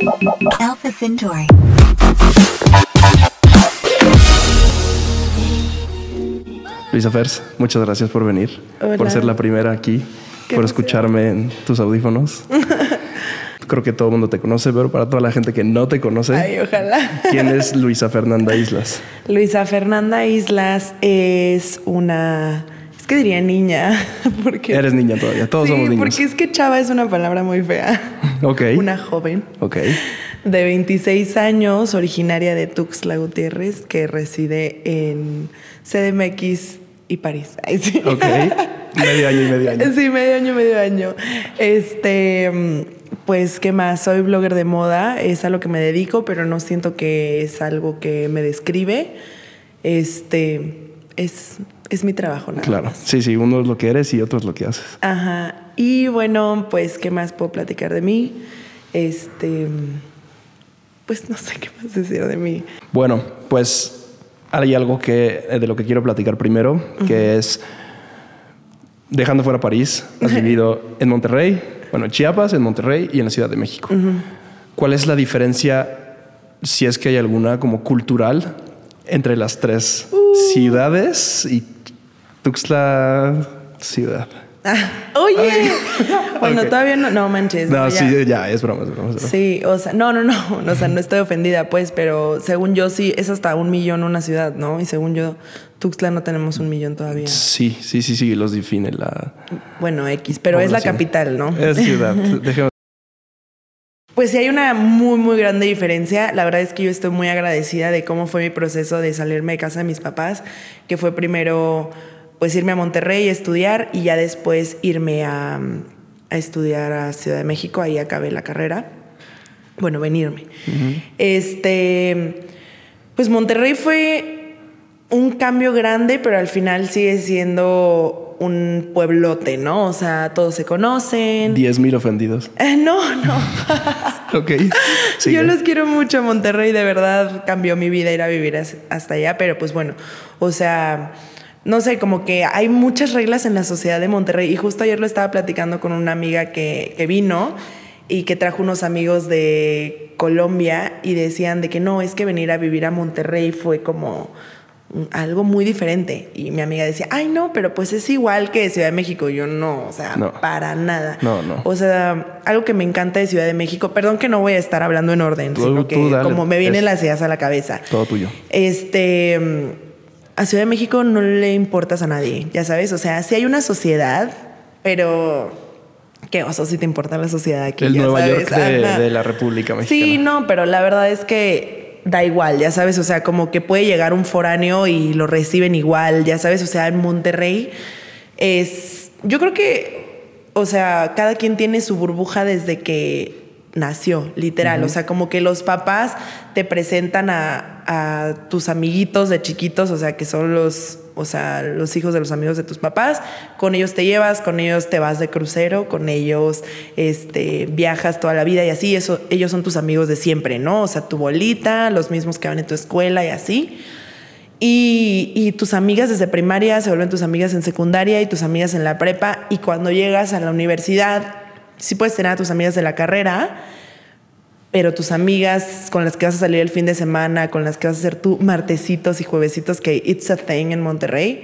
Alpha Centauri. Luisa Fers, muchas gracias por venir, Hola. por ser la primera aquí, Qué por emoción. escucharme en tus audífonos. Creo que todo el mundo te conoce, pero para toda la gente que no te conoce, Ay, ojalá. ¿quién es Luisa Fernanda Islas? Luisa Fernanda Islas es una. Que diría niña. Porque, Eres niña todavía, todos sí, somos niños. porque es que chava es una palabra muy fea. Ok. Una joven Ok. de 26 años, originaria de Tuxtla Gutiérrez, que reside en CDMX y París. Ay, sí. Ok. Medio año y medio año. Sí, medio año, medio año. Este, pues, ¿qué más? Soy blogger de moda, es a lo que me dedico, pero no siento que es algo que me describe. Este, es, es mi trabajo, nada Claro. más. Sí, sí, uno es lo que eres y otro es lo que haces. Ajá. Y bueno, pues, ¿qué más puedo platicar de mí? Este, pues no sé qué más decir de mí. Bueno, pues hay algo que de lo que quiero platicar primero, que es dejando fuera París, has vivido en Monterrey, bueno, en Chiapas, en Monterrey y en la Ciudad de México. ¿Cuál es la diferencia, si es que hay alguna, como cultural entre las tres ciudades y Tuxtla ciudad? Ah, oye, bueno, Ok. todavía no, no manches. No, ya. sí, ya, es broma, es broma. es broma. Sí, o sea, no, no, no, o sea, no estoy ofendida, pues, pero según yo sí, es hasta un millón una ciudad, ¿no? Y según yo, Tuxtla no tenemos un millón todavía. Sí, sí, sí, sí, los define la Bueno, X, pero es la capital, ¿no? Es ciudad. Déjame Pues sí hay una muy, muy grande diferencia. La verdad es que yo estoy muy agradecida de cómo fue mi proceso de salirme de casa de mis papás, que fue primero pues irme a Monterrey a estudiar y ya después irme a, a estudiar a Ciudad de México, ahí acabé la carrera. Bueno, venirme. Este, pues Monterrey fue un cambio grande, pero al final sigue siendo un pueblote, ¿no? O sea, todos se conocen. 10 mil ofendidos. Eh, no, no. Ok. sigue. Yo los quiero mucho, Monterrey, de verdad cambió mi vida ir a vivir as- hasta allá, pero pues bueno, o sea, no sé, como que hay muchas reglas en la sociedad de Monterrey y justo ayer lo estaba platicando con una amiga que, que vino y que trajo unos amigos de Colombia y decían de que no, es que venir a vivir a Monterrey fue como algo muy diferente. Y mi amiga decía, ay no, pero pues es igual que Ciudad de México. Y yo no, o sea, No. para nada. No, no. O sea, algo que me encanta de Ciudad de México, perdón que no voy a estar hablando en orden, Tú- sino que tú dale. como me vienen las ideas a la cabeza. Todo tuyo. Este, a Ciudad de México no le importas a nadie, ya sabes, o sea, sí hay una sociedad, pero qué oso si te importa la sociedad aquí. El ya Nueva sabes, York de, de la República Mexicana. Sí, no, pero la verdad es que da igual, ya sabes, o sea, como que puede llegar un foráneo y lo reciben igual, ya sabes, o sea, en Monterrey es, yo creo que, o sea, cada quien tiene su burbuja desde que nació, literal, o sea, como que los papás te presentan a, a tus amiguitos de chiquitos, o sea, que son los, o sea, los hijos de los amigos de tus papás, con ellos te llevas, con ellos te vas de crucero, con ellos este, viajas toda la vida y así, eso, ellos son tus amigos de siempre, ¿no? O sea, tu bolita, los mismos que van en tu escuela y así. Y, y tus amigas desde primaria se vuelven tus amigas en secundaria y tus amigas en la prepa. Y cuando llegas a la universidad, sí puedes tener a tus amigas de la carrera, pero tus amigas con las que vas a salir el fin de semana, con las que vas a hacer tú martesitos y juevesitos, que it's a thing en Monterrey,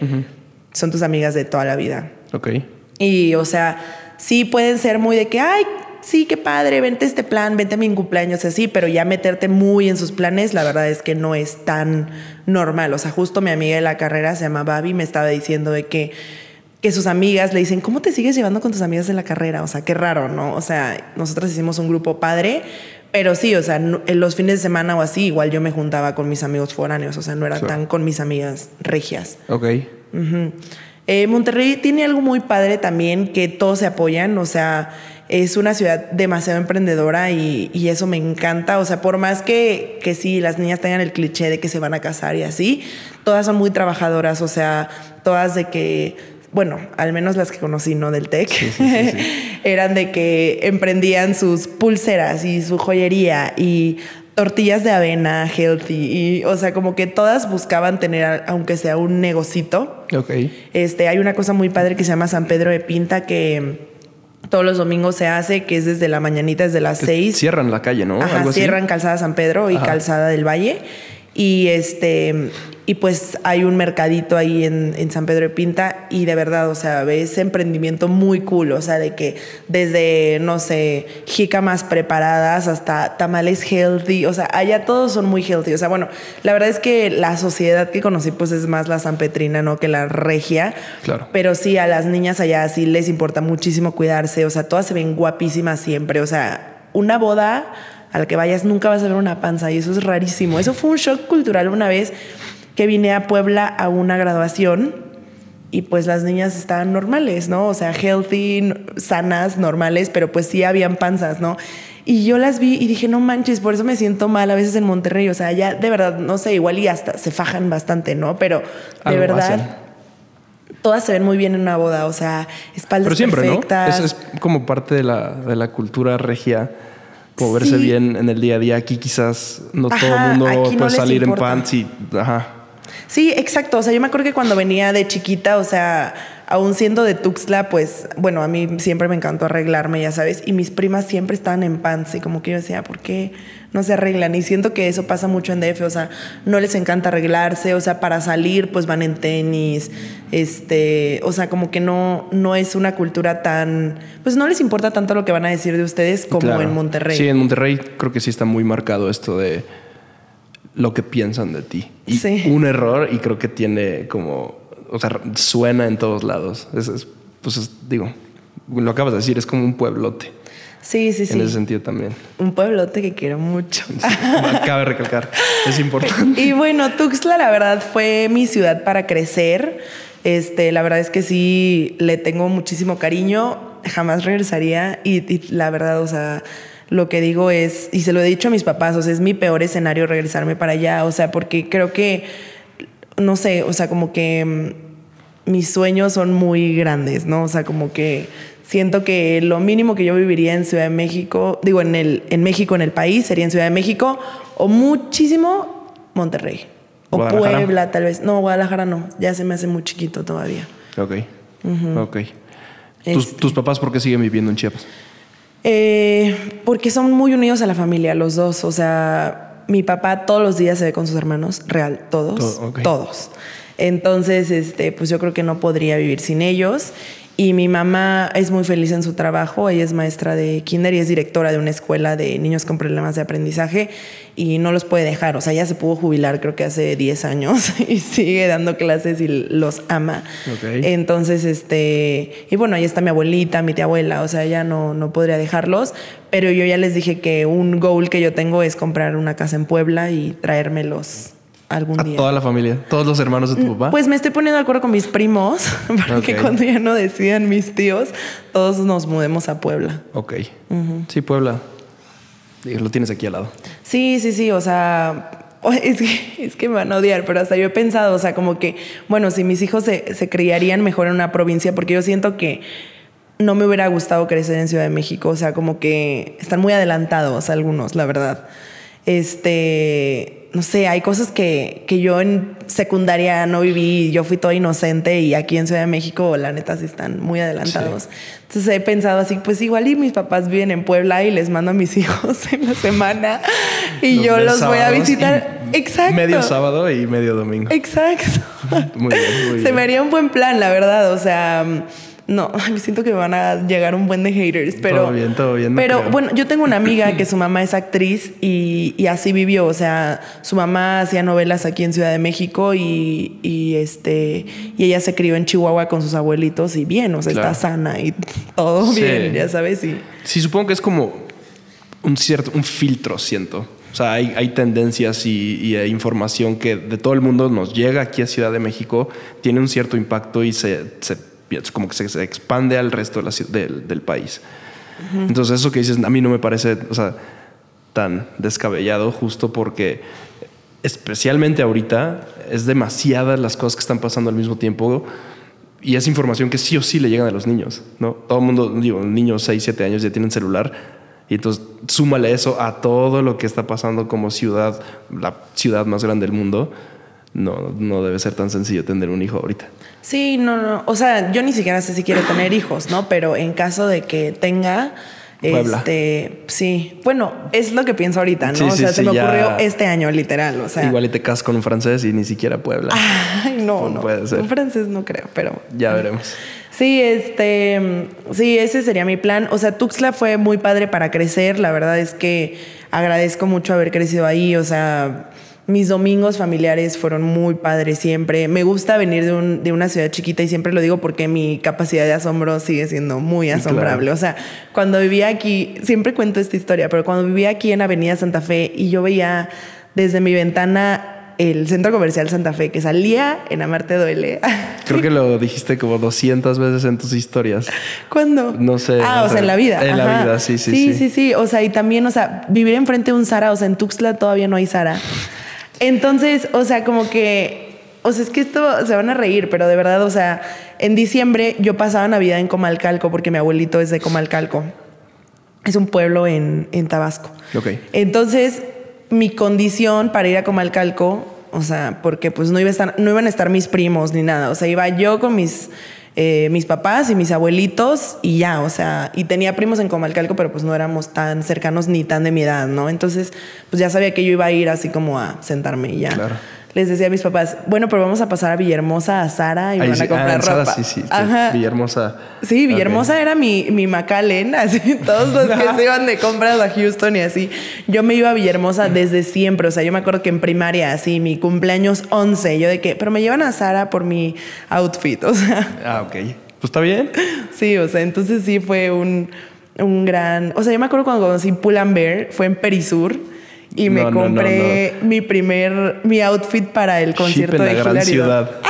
son tus amigas de toda la vida. Ok. Y, o sea, sí pueden ser muy de que, ay, sí, qué padre, vente a este plan, vente a mi cumpleaños, así, pero ya meterte muy en sus planes, la verdad es que no es tan normal. O sea, justo mi amiga de la carrera se llama Babi, me estaba diciendo de que, que sus amigas le dicen, ¿cómo te sigues llevando con tus amigas de la carrera? O sea, qué raro, ¿no? O sea, nosotros hicimos un grupo padre, pero sí, o sea, en los fines de semana o así, igual yo me juntaba con mis amigos foráneos, o sea, no era Sí. tan con mis amigas regias. Ok. Eh, Monterrey tiene algo muy padre también, que todos se apoyan, o sea, es una ciudad demasiado emprendedora y, y eso me encanta, o sea, por más que, que sí, las niñas tengan el cliché de que se van a casar y así, todas son muy trabajadoras, o sea, todas de que, bueno, al menos las que conocí, ¿no? Del TEC, Sí, sí, sí, sí. eran de que emprendían sus pulseras y su joyería y tortillas de avena healthy y o sea como que todas buscaban tener aunque sea un negocito Ok. este hay una cosa muy padre que se llama San Pedro de Pinta que Todos los domingos se hace, que es desde la mañanita, desde las seis. Cierran la calle, ¿no? Ajá, Algo así. cierran Calzada San Pedro y Ajá. Calzada del Valle. Y este y pues hay un mercadito ahí en, en San Pedro de Pinta y de verdad, o sea, ves emprendimiento muy cool, o sea, de que desde, no sé, jícamas preparadas hasta tamales healthy, o sea, allá todos son muy healthy, o sea, bueno, la verdad es que la sociedad que conocí pues es más la sanpetrina, ¿no? Que la regia. Claro. Pero sí, a las niñas allá sí les importa muchísimo cuidarse, o sea, todas se ven guapísimas siempre, o sea, una boda a la que vayas nunca vas a ver una panza y eso es rarísimo. Eso fue un shock cultural una vez que vine a Puebla a una graduación y pues las niñas estaban normales, ¿no? O sea, healthy, sanas, normales, pero pues sí habían panzas, ¿no? Y yo las vi y dije, no manches, por eso me siento mal a veces en Monterrey. O sea, ya de verdad, no sé, igual y hasta se fajan bastante, ¿no? Pero de Algo verdad, hacen. todas se ven muy bien en una boda. O sea, espaldas Pero siempre, perfectas. ¿no? Es, es como parte de la, de la cultura regia. Como verse bien en el día a día. Aquí quizás no todo el mundo no puede salir en pants y... Ajá. Sí, exacto. O sea, yo me acuerdo que cuando venía de chiquita, o sea, aún siendo de Tuxtla, pues, bueno, a mí siempre me encantó arreglarme, ya sabes, y mis primas siempre estaban en pants y como que yo decía, ¿por qué no se arreglan? Y siento que eso pasa mucho en DF, o sea, no les encanta arreglarse, o sea, para salir, pues van en tenis, este, o sea, como que no, no es una cultura tan, pues no les importa tanto lo que van a decir de ustedes como Claro. en Monterrey. Sí, en Monterrey creo que sí está muy marcado esto de lo que piensan de ti. Y Sí. un error y creo que tiene como... O sea, suena en todos lados. Es, es- pues es- digo, lo acabas de decir, es como un pueblote. sí, sí. sí. En ese sentido también. Un pueblote que quiero mucho. Cabe recalcar. Es importante. Y bueno, Tuxtla, la verdad, fue mi ciudad para crecer. Este, la verdad es que sí le tengo muchísimo cariño. Jamás regresaría. Y, y la verdad, o sea, lo que digo es, y se lo he dicho a mis papás, o sea, es mi peor escenario regresarme para allá. O sea, porque creo que, no sé, o sea, como que mm, mis sueños son muy grandes, ¿no? O sea, como que siento que lo mínimo que yo viviría en Ciudad de México, digo, en, el, en México, en el país, sería en Ciudad de México, o muchísimo Monterrey. O. Puebla, tal vez. No, Guadalajara no. Ya se me hace muy chiquito todavía. Ok. Ok. ¿Tus, Este. tus papás por qué siguen viviendo en Chiapas? Eh, porque son muy unidos a la familia, los dos. O sea, mi papá todos los días se ve con sus hermanos, real, todos. Todo. Todos. Entonces, este, pues yo creo que no podría vivir sin ellos. Y mi mamá es muy feliz en su trabajo. Ella es maestra de kinder y es directora de una escuela de niños con problemas de aprendizaje y no los puede dejar. O sea, ella se pudo jubilar creo que hace 10 años y sigue dando clases y los ama. Entonces, este, y bueno, ahí está mi abuelita, mi tía abuela, o sea, ella no, no podría dejarlos, pero yo ya les dije que un goal que yo tengo es comprar una casa en Puebla y traérmelos algún A día. toda la familia, todos los hermanos de tu papá. Pues me estoy poniendo de acuerdo con mis primos para que cuando ya no decidan mis tíos, todos nos mudemos a Puebla. ok. Sí, Puebla. Lo tienes aquí al lado. Sí, sí, sí, o sea, es que, es que me van a odiar, pero hasta yo he pensado, o sea, como que, bueno, si mis hijos se, se criarían mejor en una provincia, porque yo siento que no me hubiera gustado crecer en Ciudad de México, o sea, como que están muy adelantados algunos, la verdad. Este, no sé, hay cosas que, que yo en secundaria no viví, yo fui toda inocente y aquí en Ciudad de México, la neta, sí están muy adelantados. Entonces he pensado así, pues igual y mis papás viven en Puebla y les mando a mis hijos en la semana y yo los voy a visitar. Exacto. Medio sábado y medio domingo. Exacto. Muy bien, muy Se bien. me haría un buen plan, la verdad. O sea, no, ay, siento que me van a llegar un buen de haters, pero. Todo bien, todo bien, no Pero creo. bueno, yo tengo una amiga que su mamá es actriz y, y así vivió. O sea, su mamá hacía novelas aquí en Ciudad de México y, y, este y ella se crió en Chihuahua con sus abuelitos y bien, o sea, Claro. está sana y todo Sí. bien, ya sabes. Y Sí, supongo que es como un cierto, un filtro, siento. O sea, hay, hay tendencias y, y hay información que de todo el mundo nos llega aquí a Ciudad de México, tiene un cierto impacto y se, se- como que se, expande al resto del, del país. Entonces, eso que dices, a mí no me parece, tan descabellado, justo porque especialmente ahorita es demasiadas las cosas que están pasando al mismo tiempo y es información que sí o sí le llegan a los niños, ¿no? Todo el mundo, digo, niños 6, 7 años ya tienen celular y entonces súmale eso a todo lo que está pasando como ciudad, la ciudad más grande del mundo. No, no debe ser tan sencillo tener un hijo ahorita. Sí, no, no. O sea, yo ni siquiera sé si quiero tener hijos, ¿no? Pero en caso de que tenga. Puebla. Este, sí. Bueno, es lo que pienso ahorita, ¿no? Sí, o sea, sí, se me ya- ocurrió este año, literal. O sea. Igual y te casas con un francés y ni siquiera Puebla. Ay, no, No no. puede ser. Un francés no creo, pero. Ya veremos. Sí, este, sí, ese sería mi plan. O sea, Tuxtla fue muy padre para crecer. La verdad es que agradezco mucho haber crecido ahí. O sea, mis domingos familiares fueron muy padres siempre. Me gusta venir de, un- de una ciudad chiquita y siempre lo digo porque mi capacidad de asombro sigue siendo muy asombrable. Claro. O sea, cuando vivía aquí, siempre cuento esta historia, pero cuando vivía aquí en Avenida Santa Fe y yo veía desde mi ventana el centro comercial Santa Fe que salía en Amarte Duele. Creo que lo dijiste como 200 veces en tus historias. ¿Cuándo? No sé, Ah, o sea, en la vida. en la vida, sí, sí, sí. sí. Sí, sí, O sea, y también, o sea, vivir enfrente de un Sara, o sea, en Tuxtla todavía no hay Sara. Entonces, o sea, como que, o sea, es que esto se van a reír, pero de verdad, o sea, en diciembre yo pasaba Navidad en Comalcalco porque mi abuelito es de Comalcalco. Es un pueblo en, en Tabasco. Ok. Entonces, mi condición para ir a Comalcalco, o sea, porque pues no, iba a estar, no iban a estar mis primos ni nada, o sea, iba yo con mis, eh, mis papás y mis abuelitos y ya, o sea, y tenía primos en Comalcalco, pero pues no éramos tan cercanos ni tan de mi edad, ¿no? Entonces, pues ya sabía que yo iba a ir así como a sentarme y ya. Claro. Les decía a mis papás, bueno, pero vamos a pasar a Villahermosa, a Sara y me Ahí van sí- a comprar ah, en Sada, ropa. Sí, sí, sí. Ajá. Villahermosa. Sí, Villahermosa Ok. era mi, mi así, todos los que se iban de compras a Houston y así. Yo me iba a Villahermosa desde siempre, o sea, yo me acuerdo que en primaria, así, mi cumpleaños 11, yo de que, pero me llevan a Sara por mi outfit, o sea, Ah, ok. Pues está bien. sí, o sea, entonces sí fue un, un gran, o sea, yo me acuerdo cuando conocí Pull&Bear, fue en Perisur. Y me No, no, no, compré mi primer, mi outfit para el concierto Ship en de la gran ciudad.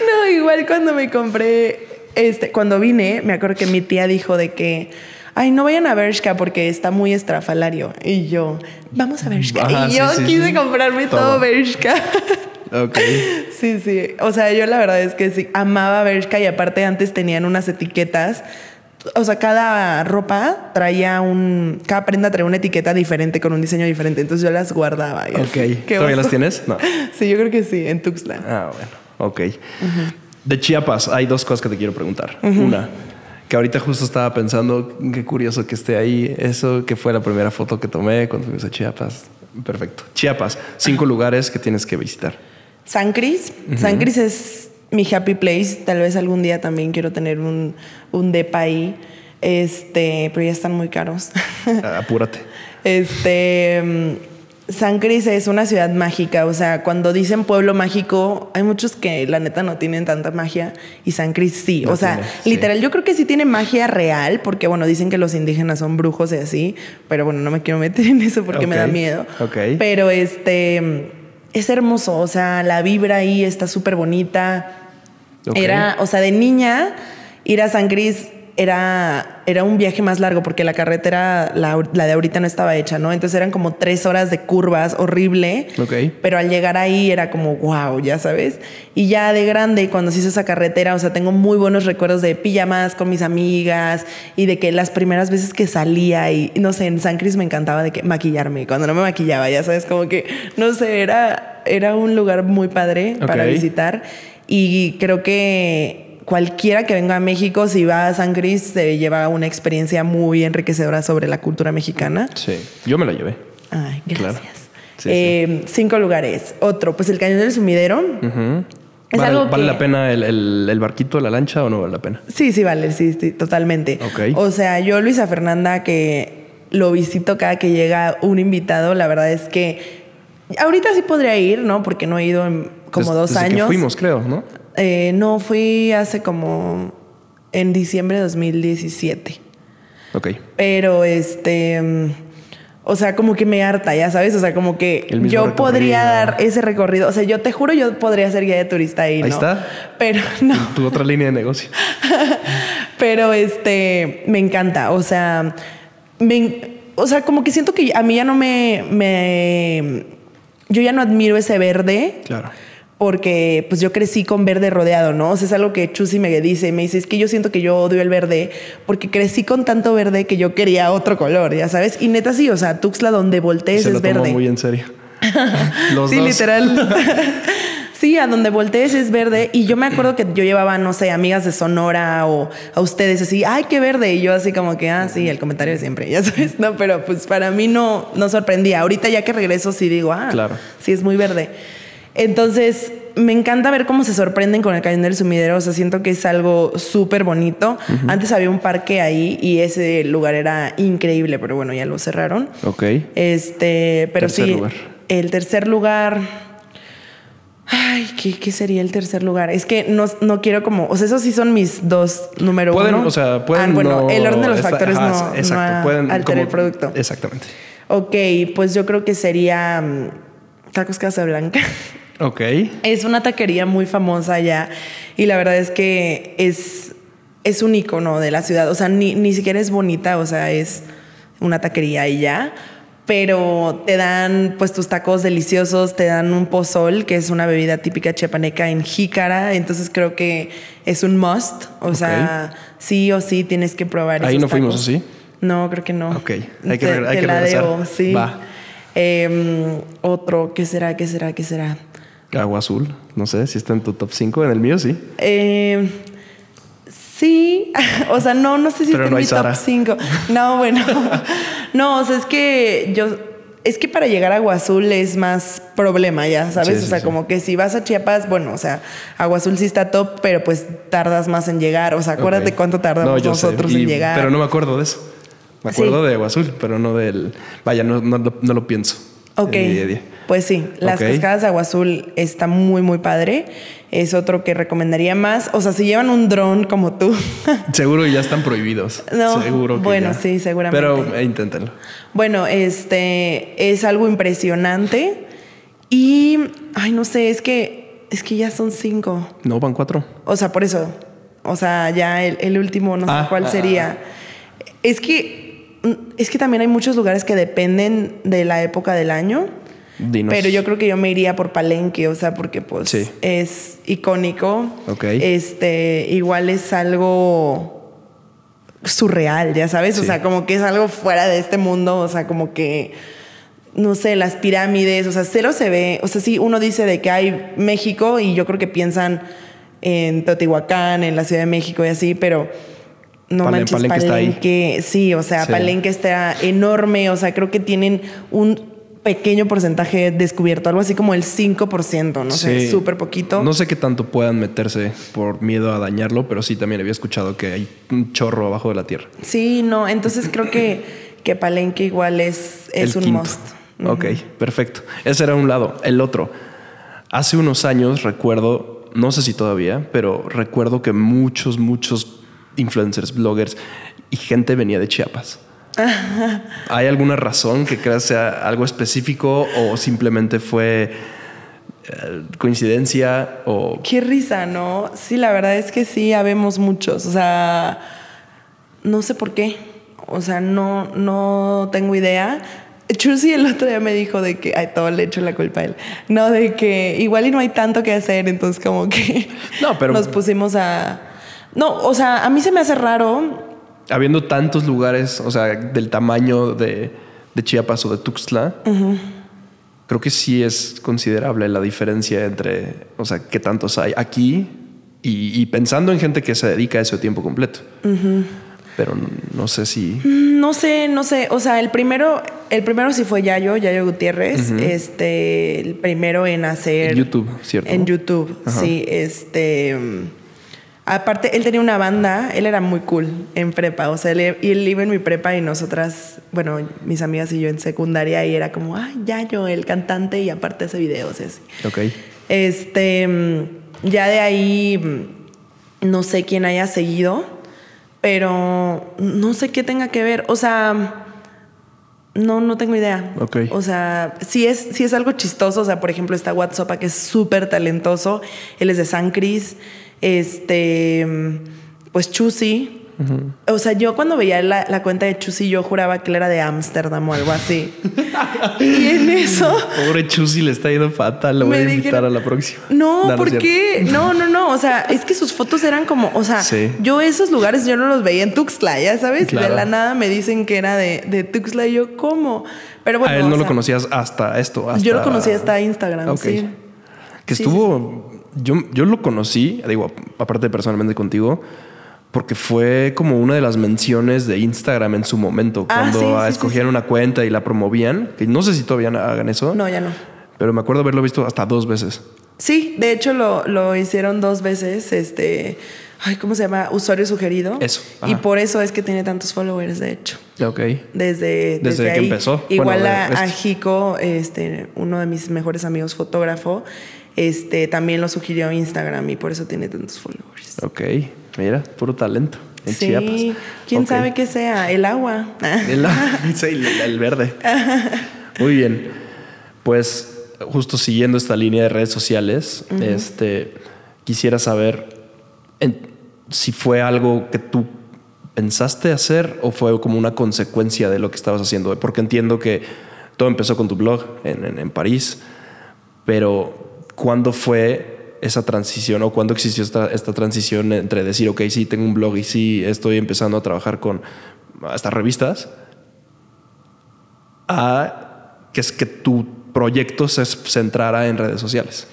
No, igual cuando me compré, este, cuando vine, me acuerdo que mi tía dijo de que, ay, no vayan a Bershka porque está muy estrafalario. Y yo, vamos a Bershka. Ajá, y yo sí, quise sí. comprarme todo, Todo. Bershka. Ok. sí, sí. O sea, yo la verdad es que sí, amaba Bershka y aparte antes tenían unas etiquetas. O sea, cada ropa traía un. Cada prenda traía una etiqueta diferente con un diseño diferente. Entonces yo las guardaba. y. Ok. ¿Todavía las tienes? No. Sí, yo creo que sí, en Tuxtla. Ah, bueno. Ok. De Chiapas, hay dos cosas que te quiero preguntar. Una, que ahorita justo estaba pensando, qué curioso que esté ahí. Eso que fue la primera foto que tomé cuando fuimos a Chiapas. Perfecto. Chiapas, cinco lugares que tienes que visitar. San Cris. San Cris es mi happy place. Tal vez algún día también quiero tener un, un depa ahí. Este, pero ya están muy caros. Ah, Apúrate. este. mm, San Cris es una ciudad mágica, o sea, cuando dicen pueblo mágico, hay muchos que la neta no tienen tanta magia y San Cris sí, No o sea, tiene, sí. literal, yo creo que sí tiene magia real, porque bueno, dicen que los indígenas son brujos y así, pero bueno, no me quiero meter en eso porque me da miedo. ok. Pero este, es hermoso, o sea, la vibra ahí está súper bonita. Era, o sea, de niña, ir a San Cris era, era un viaje más largo porque la carretera, la, la de ahorita no estaba hecha, ¿no? Entonces eran como tres horas de curvas, horrible. Ok. Pero al llegar ahí era como, wow, ya sabes. Y ya de grande, cuando se hizo esa carretera, o sea, tengo muy buenos recuerdos de pijamas con mis amigas y de que las primeras veces que salía y, no sé, en San Cris me encantaba de que maquillarme. Cuando no me maquillaba, ya sabes, como que, no sé, era, era un lugar muy padre para visitar. Y creo que cualquiera que venga a México, si va a San Cris, se lleva una experiencia muy enriquecedora sobre la cultura mexicana. Sí. Yo me la llevé. Ay, Claro. gracias. Sí, Eh, Cinco lugares. Otro, pues el cañón del sumidero. Es ¿Vale, algo ¿vale que- la pena el, el- el barquito, la lancha o no vale la pena? Sí, sí, vale, sí, sí, totalmente. Ok. O sea, yo, Luisa Fernanda, que lo visito cada que llega un invitado, la verdad es que ahorita sí podría ir, ¿no? Porque no he ido en como dos desde años. Que fuimos, creo, ¿no? Eh, no, fui hace como en diciembre de 2017. Ok. Pero este. mm, O sea, como que me harta, ya sabes. O sea, como que yo podría dar ese recorrido. O sea, yo te juro, yo podría ser guía de turista ahí, ¿no? Ahí está. Pero no. Tu otra línea de negocio. Pero este, me encanta. O sea, me- o sea, como que siento que a mí ya no me, me. Yo ya no admiro ese verde. Claro. Porque pues yo crecí con verde rodeado, ¿no? O sea, es algo que Chusi me dice. Me dice, es que yo siento que yo odio el verde porque crecí con tanto verde que yo quería otro color, ya sabes. Y neta sí, o sea, Tuxtla donde voltees Se es lo tomó verde. muy en serio. Los sí, dos. literal. sí, a donde voltees es verde. Y yo me acuerdo que yo llevaba, no sé, amigas de Sonora o a ustedes así, ay, qué verde. Y yo así como que, ah, sí, el comentario de siempre, ya sabes, no, pero pues para mí no, no sorprendía. Ahorita ya que regreso sí digo, ah, Claro. sí es muy verde. Entonces, me encanta ver cómo se sorprenden con el cañón del sumidero. O sea, siento que es algo súper bonito. Antes había un parque ahí y ese lugar era increíble, pero bueno, ya lo cerraron. Ok. Este, pero Tercer sí, lugar. el tercer lugar. Ay, ¿qué, qué sería el tercer lugar? Es que no, no quiero como. O sea, esos sí son mis dos número Pueden, uno. o sea, pueden. Ah, bueno, no- el orden de los esta- factores ajá, no, exacto, no pueden altera como- el producto. Exactamente. Ok, pues yo creo que sería mm, Tacos Casablanca. Ok. Es una taquería muy famosa allá y la verdad es que es, es un icono de la ciudad. O sea, ni, ni siquiera es bonita, o sea, es una taquería y ya. Pero te dan pues tus tacos deliciosos, te dan un pozol, que es una bebida típica chiapaneca en jícara. Entonces creo que es un must. O sea, sí o sí tienes que probar Ahí esos no fuimos, tacos. ¿o sí? No, creo que no. Ok, hay que Te- re- hay te que la regresar. debo, sí. Va. Em, otro, ¿qué será? ¿Qué será? ¿Qué será? Agua azul. No sé si está en tu top 5. En el mío, sí. Eh, sí, o sea, no, no sé si Pero está no en mi Sara. top 5. No, bueno, no, o sea, es que yo, es que para llegar a Agua Azul es más problema, ya sabes, Sí, o sea, sí. como que si vas a Chiapas, bueno, o sea, Agua Azul sí está top, pero pues tardas más en llegar, o sea, acuérdate cuánto tardamos No, nosotros y- en llegar. Pero no me acuerdo de eso. Me acuerdo de agua azul, pero no del. Vaya, no, no, no lo pienso. Ok, en mi día a día. pues sí, las Ok. cascadas de agua azul está muy, muy padre. Es otro que recomendaría más. O sea, si llevan un dron como tú. Seguro ya están prohibidos. No, Seguro que bueno, ya. sí, seguramente. Pero eh, inténtenlo. bueno, este es algo impresionante. Y, ay, no sé, es que, es que ya son cinco. No, van cuatro. O sea, por eso. O sea, ya el, el último, no Ah, sé cuál ah, sería. Es que, es que también hay muchos lugares que dependen de la época del año. Dinos. Pero yo creo que yo me iría por Palenque, o sea, porque pues Sí. es icónico. Ok. Este, igual es algo surreal, ya sabes, o Sí. sea, como que es algo fuera de este mundo, o sea, como que no sé, las pirámides, o sea, cero se ve, o sea, sí, uno dice de que hay México y yo creo que piensan en Teotihuacán, en la Ciudad de México y así, pero no Palen- manches, Palenque está ahí. Palenque, sí, o sea, Sí. Palenque está enorme, o sea, creo que tienen un pequeño porcentaje descubierto, algo así como el 5%, no sé, súper poquito. No sé qué tanto puedan meterse por miedo a dañarlo, pero sí también había escuchado que hay un chorro abajo de la tierra. Sí, no, entonces creo que, que Palenque igual es, es El un quinto. must. Ok, perfecto. Ese era un lado. El otro. Hace unos años recuerdo, no sé si todavía, pero recuerdo que muchos, muchos influencers, bloggers y gente venía de Chiapas. ¿Hay alguna razón que creas sea algo específico o simplemente fue eh, coincidencia o Qué risa, ¿no? Sí, la verdad es que sí, habemos muchos. O sea, no sé por qué. O sea, no, no tengo idea. Chursi el otro día me dijo de que, ay, todo le echo la culpa a él. No, de que igual y no hay tanto que hacer, entonces como que No, pero- nos pusimos a... No, o sea, a mí se me hace raro. habiendo tantos lugares, o sea, del tamaño de, de Chiapas o de Tuxtla, creo que sí es considerable la diferencia entre, o sea, qué tantos hay aquí y, y pensando en gente que se dedica a eso a tiempo completo. Pero no sé si... No sé, no sé. O sea, el primero, el primero sí fue Yayo, Yayo Gutiérrez. Este, el primero en hacer. En YouTube, ¿cierto? En YouTube, sí. Este. Mm, Aparte, él tenía una banda, él era muy cool en prepa. O sea, él, iba en mi prepa y nosotras, bueno, mis amigas y yo en secundaria, y era como, ay, Yayo, el cantante, y aparte hace videos y así. Ok. Este, mm, ya de ahí mm, no sé quién haya seguido, pero no sé qué tenga que ver. O sea, no, no tengo idea. Ok. O sea, sí es, sí es algo chistoso. O sea, por ejemplo, está WhatsApp que es súper talentoso. Él es de San Cris. Este, pues Chusi. O sea, yo cuando veía la, la cuenta de Chusi, yo juraba que él era de Ámsterdam o algo así. y en eso. Pobre Chusi le está yendo fatal. Lo voy a invitar dijeron- a la próxima. No, es ¿por cierto. qué? No, no, no. O sea, es que sus fotos eran como, o sea, Sí. yo esos lugares yo no los veía en Tuxtla, ya sabes. Claro. de la nada me dicen que era de, de Tuxtla y yo, ¿cómo? Pero bueno, a él o no lo conocías hasta esto. hasta- Yo lo conocí hasta Instagram, sí. Que Sí, estuvo. Yo, yo lo conocí, digo, aparte personalmente contigo, porque fue como una de las menciones de Instagram en su momento, Ah, cuando sí, sí, sí, escogían una cuenta y la promovían. Que no sé si todavía hagan eso. No, ya no. Pero me acuerdo haberlo visto hasta dos veces. Sí, de hecho lo, lo hicieron dos veces, este, ay, ¿cómo se llama? Usuario sugerido. Eso, Y ajá. por eso es que tiene tantos followers, de hecho. Ok. Desde, Desde que ahí. empezó. Igual Bueno, a, a. Jico, este, uno de mis mejores amigos fotógrafo, este, también lo sugirió Instagram y por eso tiene tantos followers. Ok. Mira, puro talento. En sí, Chiapas. quién sabe qué sea, el agua. El, sí, el- el verde. Muy bien. Pues justo siguiendo esta línea de redes sociales, este, quisiera saber en- si fue algo que tú pensaste hacer o fue como una consecuencia de lo que estabas haciendo. Porque entiendo que todo empezó con tu blog en, en- en París, pero ¿cuándo fue esa transición o cuándo existió esta, esta transición entre decir, ok, sí, tengo un blog y sí, estoy empezando a trabajar con estas revistas? a que es que tu proyecto se centrara en redes sociales.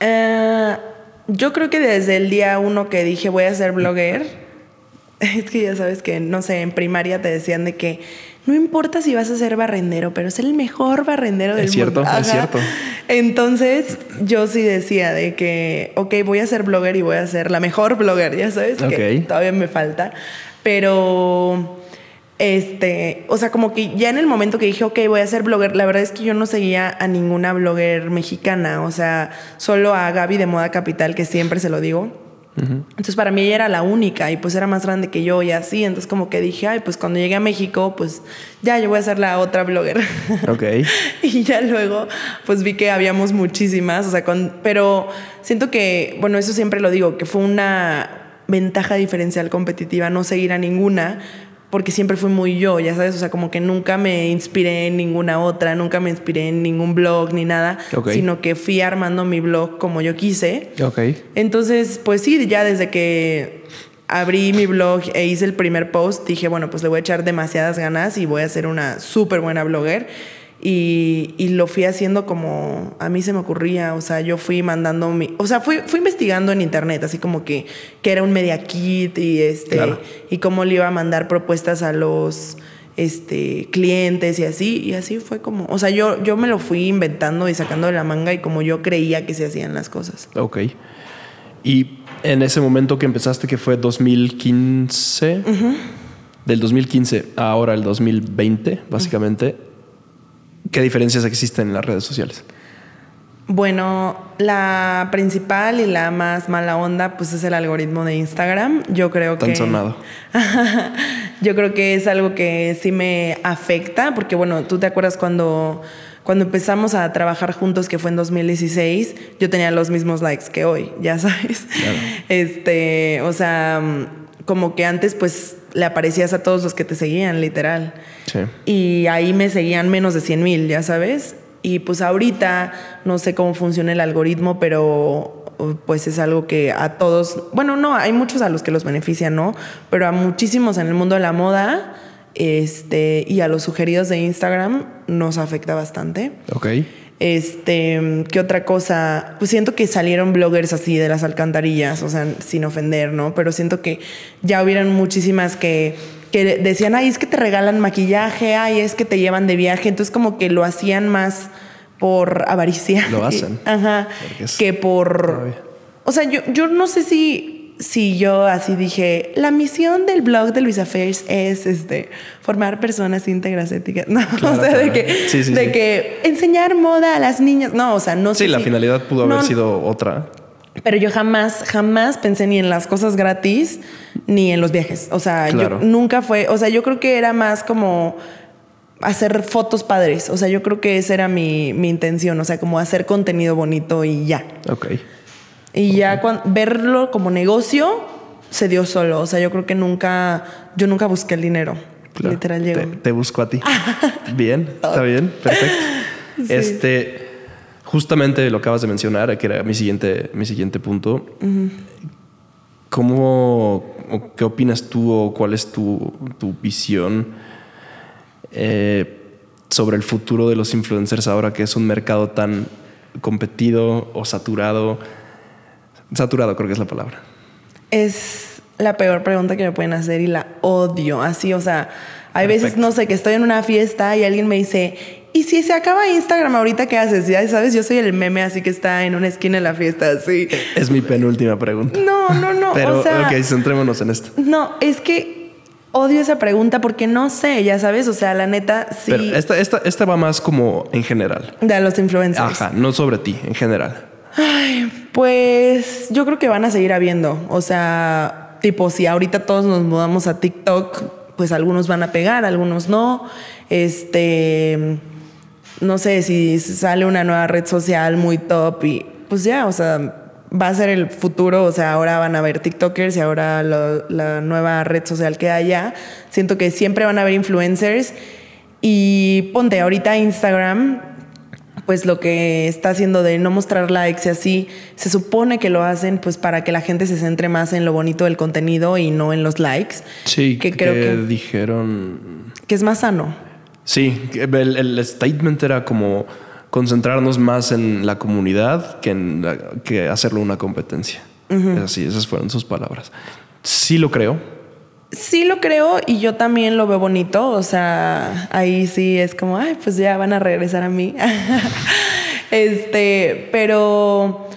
Eh, yo creo que desde el día uno que dije voy a ser blogger, es que ya sabes que, no sé, en primaria te decían de que no importa si vas a ser barrendero, pero es el mejor barrendero del Es cierto, mundo. es cierto. Entonces yo sí decía de que, ok, voy a ser blogger y voy a ser la mejor blogger, ya sabes que Ok. todavía me falta, pero... Este, o sea, como que ya en el momento que dije, ok, voy a ser blogger, la verdad es que yo no seguía a ninguna blogger mexicana, o sea, solo a Gaby de Moda Capital, que siempre se lo digo. Entonces para mí ella era la única y pues era más grande que yo y así, entonces como que dije, ay, pues cuando llegué a México, pues ya yo voy a ser la otra blogger. Ok. Y ya luego, pues vi que habíamos muchísimas, o sea, con, pero siento que, bueno, eso siempre lo digo, que fue una ventaja diferencial competitiva no seguir a ninguna, porque siempre fui muy yo, ya sabes, o sea, como que nunca me inspiré en ninguna otra, nunca me inspiré en ningún blog ni nada, sino que fui armando mi blog como yo quise. Entonces, pues sí, ya desde que abrí mi blog e hice el primer post, dije, bueno, pues le voy a echar demasiadas ganas y voy a ser una súper buena blogger. Y, y lo fui haciendo como a mí se me ocurría, o sea, yo fui mandando mi, o sea, fui, fui investigando en internet, así como que, que era un media kit y este, Claro. y cómo le iba a mandar propuestas a los este, clientes y así, y así fue como, o sea, yo, yo me lo fui inventando y sacando de la manga y como yo creía que se hacían las cosas. Ok. Y en ese momento que empezaste, que fue 2015, del 2015 a ahora el 2020, básicamente, ¿qué diferencias existen en las redes sociales? Bueno, la principal y la más mala onda, pues es el algoritmo de Instagram. Yo creo Tan que. sonado. Yo creo que es algo que sí me afecta, porque bueno, tú te acuerdas cuando, cuando empezamos a trabajar juntos, que fue en 2016, yo tenía los mismos likes que hoy, ya sabes. Este, o sea, como que antes pues le aparecías a todos los que te seguían, literal. Sí. Y ahí me seguían menos de 100 mil, ya sabes. Y pues ahorita no sé cómo funciona el algoritmo, pero pues es algo que a todos, bueno, no, hay muchos a los que los benefician, ¿no? Pero a muchísimos en el mundo de la moda este, y a los sugeridos de Instagram nos afecta bastante. Ok. Este, ¿qué otra cosa? Pues siento que salieron bloggers así de las alcantarillas, o sea, sin ofender, ¿no? Pero siento que ya hubieron muchísimas que, que decían, ay, es que te regalan maquillaje, ay, es que te llevan de viaje. Entonces, como que lo hacían más por avaricia. Lo hacen. Ajá. Que por. O sea, yo, yo no sé si, si yo así dije, la misión del blog de Luisa Fairs es este, formar personas íntegras éticas. No, Claro, o sea, de que, Sí, sí, de sí. que enseñar moda a las niñas. No, o sea, no sé. Sí, la si- finalidad pudo No, haber sido otra. Pero yo jamás, jamás pensé ni en las cosas gratis ni en los viajes. O sea, Claro. yo nunca fue. O sea, yo creo que era más como hacer fotos padres. O sea, yo creo que esa era mi, mi intención. O sea, como hacer contenido bonito y ya. Ok. Y ya verlo como negocio, se dio solo. O sea, yo creo que nunca, yo nunca busqué el dinero. Claro. Literal llegó. Te, te busco a ti. bien, está bien, perfecto. Este, justamente lo acabas de mencionar, que era mi siguiente, mi siguiente punto. ¿Cómo, o qué opinas tú o cuál es tu, tu visión eh, sobre el futuro de los influencers ahora que es un mercado tan competido o saturado? Saturado creo que es la palabra. Es la peor pregunta que me pueden hacer y la odio. Así, o sea, hay veces, no sé, que estoy en una fiesta y alguien me dice, ¿y si se acaba Instagram ahorita qué haces? Ya sabes, yo soy el meme así que está en una esquina de la fiesta, así. Es mi penúltima pregunta. No, no, no. Pero, o sea, ok, centrémonos en esto. no, es que odio esa pregunta porque no sé, ya sabes, o sea, la neta, sí. Pero esta, esta, esta va más como en general. De los influencers. Ajá, no sobre ti, en general. Pues yo creo que van a seguir habiendo. O sea, tipo, si ahorita todos nos mudamos a TikTok, pues algunos van a pegar, algunos no. Este, no sé si sale una nueva red social muy top y pues ya, o sea, va a ser el futuro. O sea, ahora van a haber TikTokers y ahora la nueva red social que haya. Siento que siempre van a haber influencers. Y ponte ahorita Instagram, pues lo que está haciendo de no mostrar likes y así, se supone que lo hacen pues para que la gente se centre más en lo bonito del contenido y no en los likes. Sí, que que, creo que, dijeron. que es más sano. Sí, el, el statement era como concentrarnos más en la comunidad que, en la- que hacerlo una competencia. Es Así, esas fueron sus palabras. Sí lo creo. Sí lo creo y yo también lo veo bonito, o sea, ahí sí es como, ay, pues ya van a regresar a mí. este, pero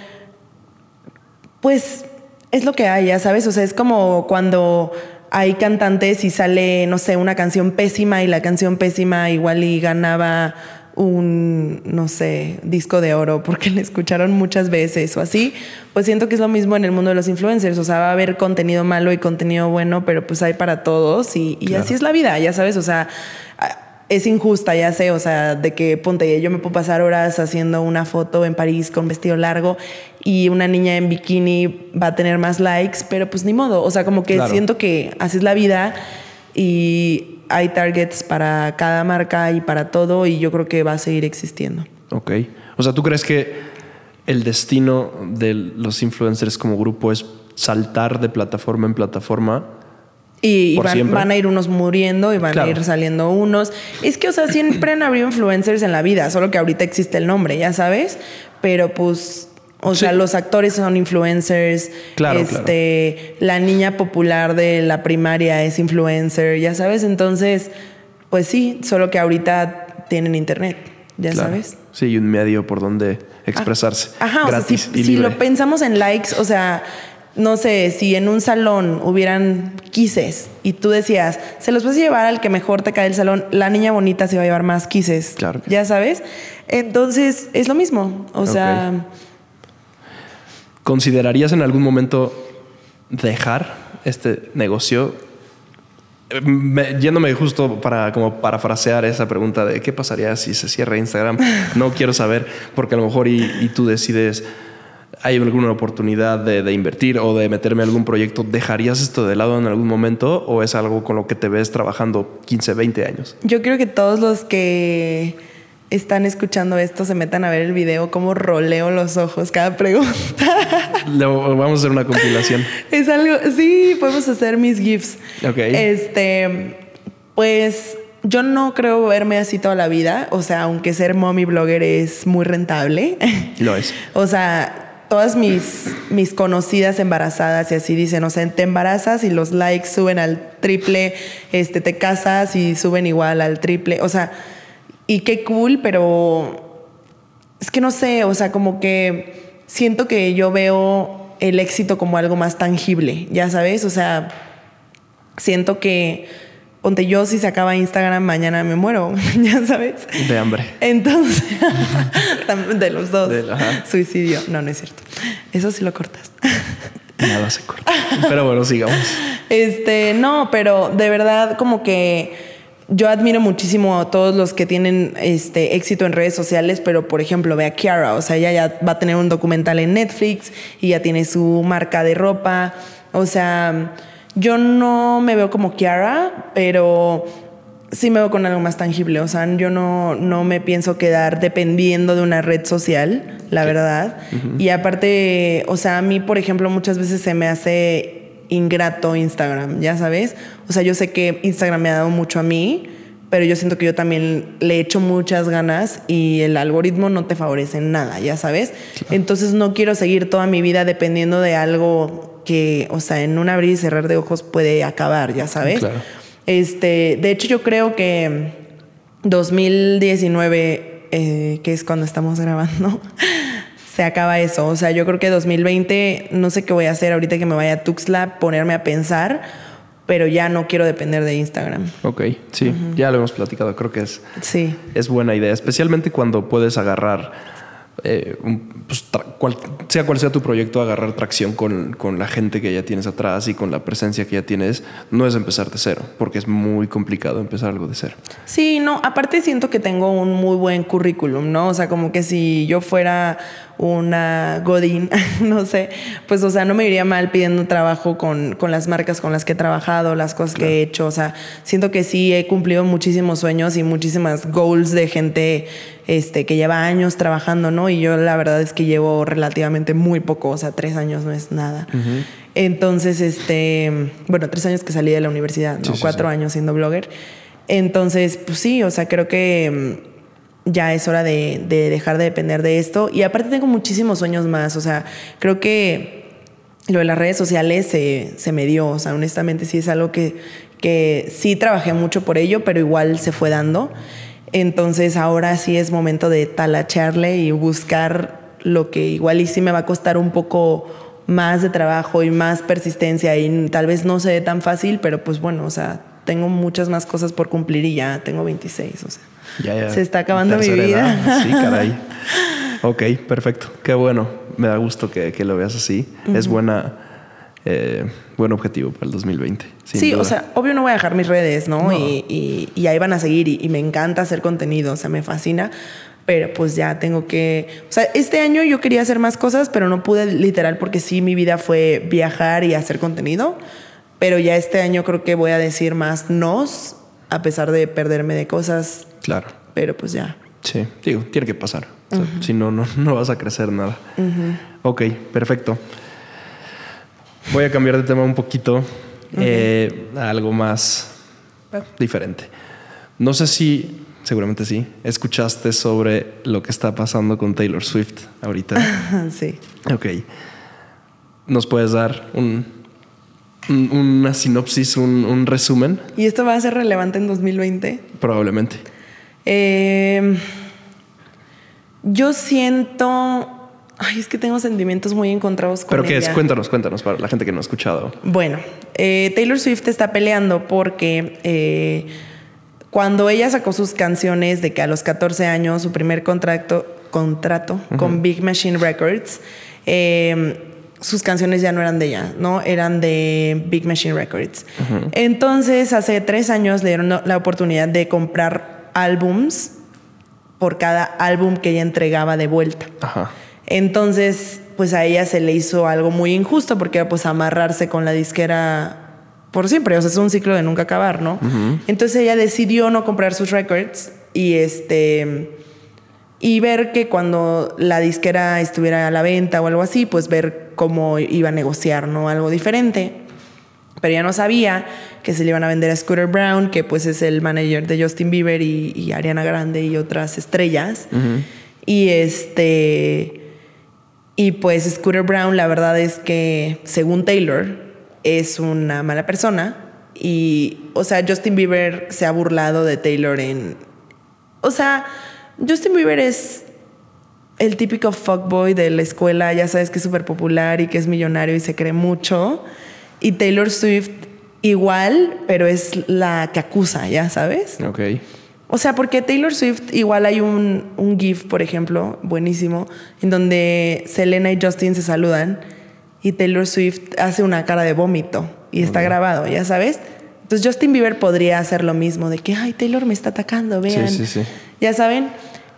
pues es lo que hay, ya sabes, o sea, es como cuando hay cantantes y sale, no sé, una canción pésima y la canción pésima igual y ganaba un, no sé, disco de oro porque le escucharon muchas veces o así, pues siento que es lo mismo en el mundo de los influencers, o sea, va a haber contenido malo y contenido bueno, pero pues hay para todos y, y Claro. así es la vida, ya sabes, o sea, es injusta, ya sé, o sea, de que ponte, yo me puedo pasar horas haciendo una foto en París con vestido largo y una niña en bikini va a tener más likes, pero pues ni modo, o sea, como que Claro. siento que así es la vida y hay targets para cada marca y para todo y yo creo que va a seguir existiendo. Ok. O sea, ¿tú crees que el destino de los influencers como grupo es saltar de plataforma en plataforma? Y, van, a ir unos muriendo y van Claro. a ir saliendo unos. Es que, o sea, siempre han habido influencers en la vida, solo que ahorita existe el nombre, ya sabes. Pero pues, o Sí. sea, los actores son influencers. Claro, este, La niña popular de la primaria es influencer, ya sabes. Entonces, pues sí, solo que ahorita tienen internet, ya Claro. sabes. Sí, y un medio por donde expresarse. Ajá, o sea, si, y si libre. lo pensamos en likes, o sea, no sé, si en un salón hubieran quises y tú decías, se los vas a llevar al que mejor te cae el salón, la niña bonita se va a llevar más quises. Claro. Ya sabes. Entonces, es lo mismo. O sea, ¿Considerarías en algún momento dejar este negocio? Eh, me- yéndome justo para como parafrasear esa pregunta de qué pasaría si se cierra Instagram, no quiero saber, porque a lo mejor y, y tú decides, hay alguna oportunidad de, de invertir o de meterme en algún proyecto, ¿dejarías esto de lado en algún momento o es algo con lo que te ves trabajando 15, 20 años? yo creo que todos los que están escuchando esto se metan a ver el video, cómo roleo los ojos cada pregunta. Lo- vamos a hacer una compilación. Es algo, sí, podemos hacer mis GIFs. Ok. Este, pues yo no creo verme así toda la vida. O sea, aunque ser mommy blogger es muy rentable. Lo es. o sea, todas mis, mis conocidas embarazadas y así dicen, o sea, te embarazas y los likes suben al triple, este, te casas y suben igual al triple. O sea, y qué cool, pero es que no sé, o sea, como que siento que yo veo el éxito como algo más tangible, ya sabes, o sea, siento que, ponte yo, si se acaba Instagram, mañana me muero, ya sabes. De hambre. Entonces, de los dos. Del- ajá. Suicidio. No, no es cierto. Eso sí lo cortas. Nada se corta. Pero bueno, sigamos. Este, no, pero de verdad como que yo admiro muchísimo a todos los que tienen este éxito en redes sociales, pero por ejemplo, ve a Kiara, o sea, ella ya va a tener un documental en Netflix y ya tiene su marca de ropa. O sea, yo no me veo como Kiara, pero sí me veo con algo más tangible. O sea, yo no, no me pienso quedar dependiendo de una red social, la verdad. Y aparte, o sea, a mí, por ejemplo, muchas veces se me hace ingrato Instagram, ya sabes. O sea, yo sé que Instagram me ha dado mucho a mí, pero yo siento que yo también le echo muchas ganas y el algoritmo no te favorece en nada, ya sabes. Entonces no quiero seguir toda mi vida dependiendo de algo que, o sea, en un abrir y cerrar de ojos puede acabar, ya sabes. Claro. Este, de hecho, yo creo que 2019, eh, que es cuando estamos grabando, se acaba eso. O sea, yo creo que 2020, no sé qué voy a hacer ahorita que me vaya a Tuxtla, ponerme a pensar, pero ya no quiero depender de Instagram. Ok, sí, ya lo hemos platicado. Creo que es, Sí. es buena idea, especialmente cuando puedes agarrar, eh, pues, cual- sea cual sea tu proyecto, agarrar tracción con, con la gente que ya tienes atrás y con la presencia que ya tienes. No es empezar de cero, porque es muy complicado empezar algo de cero. Sí, no, aparte siento que tengo un muy buen currículum, ¿no? O sea, como que si yo fuera una Godín, no sé, pues, o sea, no me iría mal pidiendo trabajo con, con las marcas con las que he trabajado, las cosas que he hecho. O sea, siento que sí he cumplido muchísimos sueños y muchísimas goals de gente este, que lleva años trabajando, ¿no? Y yo la verdad es que llevo relativamente muy poco, o sea, tres años no es nada. Entonces, este, bueno, tres años que salí de la universidad, ¿no? Sí, sí, Cuatro sí. años siendo blogger. Entonces, pues sí, o sea, creo que mm, ya es hora de, de dejar de depender de esto. Y aparte tengo muchísimos sueños más, o sea, creo que lo de las redes sociales se, se me dio, o sea, honestamente sí es algo que, que sí trabajé mucho por ello, pero igual se fue dando. Entonces ahora sí es momento de talacharle y buscar lo que igual y sí me va a costar un poco más de trabajo y más persistencia y tal vez no se dé tan fácil, pero pues bueno, o sea, tengo muchas más cosas por cumplir y ya tengo 26, o sea. Ya, ya. Se está acabando mi vida. edad. Sí, caray. Ok, perfecto. Qué bueno. Me da gusto que, que lo veas así. Es buena, eh, buen objetivo para el 2020. sin sí, duda. o sea, obvio no voy a dejar mis redes, ¿no? No. Y, y- y ahí van a seguir y, y me encanta hacer contenido, o sea, me fascina, pero pues ya tengo que, o sea, este año yo quería hacer más cosas, pero no pude literal porque sí, mi vida fue viajar y hacer contenido, pero ya este año creo que voy a decir más nos, a pesar de perderme de cosas, Claro. pero pues ya. Sí, digo, tiene que pasar. O sea, Si no, no, no vas a crecer nada. Ok, perfecto. Voy a cambiar de tema un poquito eh, a algo más diferente. No sé si, seguramente sí, escuchaste sobre lo que está pasando con Taylor Swift ahorita. sí. ok. ¿Nos puedes dar un, un- una sinopsis, un, un resumen? ¿Y esto va a ser relevante en 2020? Probablemente. Eh, yo siento. Ay, es que tengo sentimientos muy encontrados con ¿Pero qué es? Cuéntanos, cuéntanos para la gente que no ha escuchado. Bueno, eh, Taylor Swift está peleando porque eh, cuando ella sacó sus canciones de que a los 14 años su primer contrato, contrato con Big Machine Records, eh, sus canciones ya no eran de ella, ¿no? Eran de Big Machine Records. Entonces, hace tres años le dieron la oportunidad de comprar álbums por cada álbum que ella entregaba de vuelta. Ajá. Entonces, pues a ella se le hizo algo muy injusto porque era pues amarrarse con la disquera por siempre, o sea, es un ciclo de nunca acabar, ¿no? Entonces ella decidió no comprar sus records y este y ver que cuando la disquera estuviera a la venta o algo así, pues ver cómo iba a negociar, ¿no? Algo diferente. Pero ella no sabía que se le iban a vender a Scooter Brown, que pues es el manager de Justin Bieber y, y Ariana Grande y otras estrellas. Y este. Y pues Scooter Brown, la verdad es que, según Taylor, es una mala persona. Y, o sea, Justin Bieber se ha burlado de Taylor en. O sea, Justin Bieber es el típico fuckboy de la escuela, ya sabes que es súper popular y que es millonario y se cree mucho. Y Taylor Swift igual, pero es la que acusa, ya sabes. Ok. O sea, porque Taylor Swift igual hay un, un GIF, por ejemplo, buenísimo, en donde Selena y Justin se saludan y Taylor Swift hace una cara de vómito y está grabado, ya sabes. Entonces Justin Bieber podría hacer lo mismo, de que, ay, Taylor me está atacando, vean. Sí, sí, sí. Ya saben.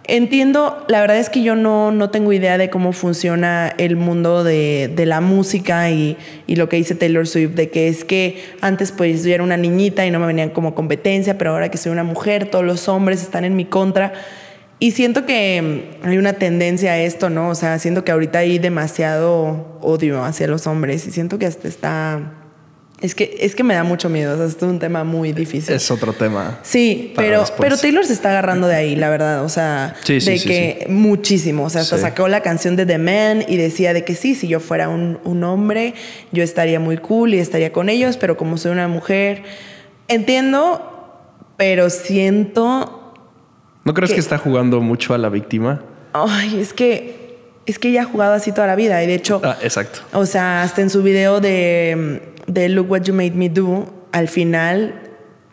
Entiendo, la verdad es que yo no, no tengo idea de cómo funciona el mundo de, de la música y, y, lo que dice Taylor Swift, de que es que antes pues yo era una niñita y no me venían como competencia, pero ahora que soy una mujer, todos los hombres están en mi contra. Y siento que hay una tendencia a esto, ¿no? O sea, siento que ahorita hay demasiado odio hacia los hombres y siento que hasta está es que, es que me da mucho miedo, o sea, es un tema muy difícil. Es otro tema. Sí, pero, pero Taylor se está agarrando de ahí, la verdad, o sea, de que muchísimo, o sea, hasta sacó la canción de The Man y decía de que sí, si yo fuera un, un, hombre, yo estaría muy cool y estaría con ellos, pero como soy una mujer, entiendo, pero siento... ¿No crees que, que está jugando mucho a la víctima? Ay, es que es que ella ha jugado así toda la vida y de hecho... Ah, exacto. O sea, hasta en su video de de Look What You Made Me Do, al final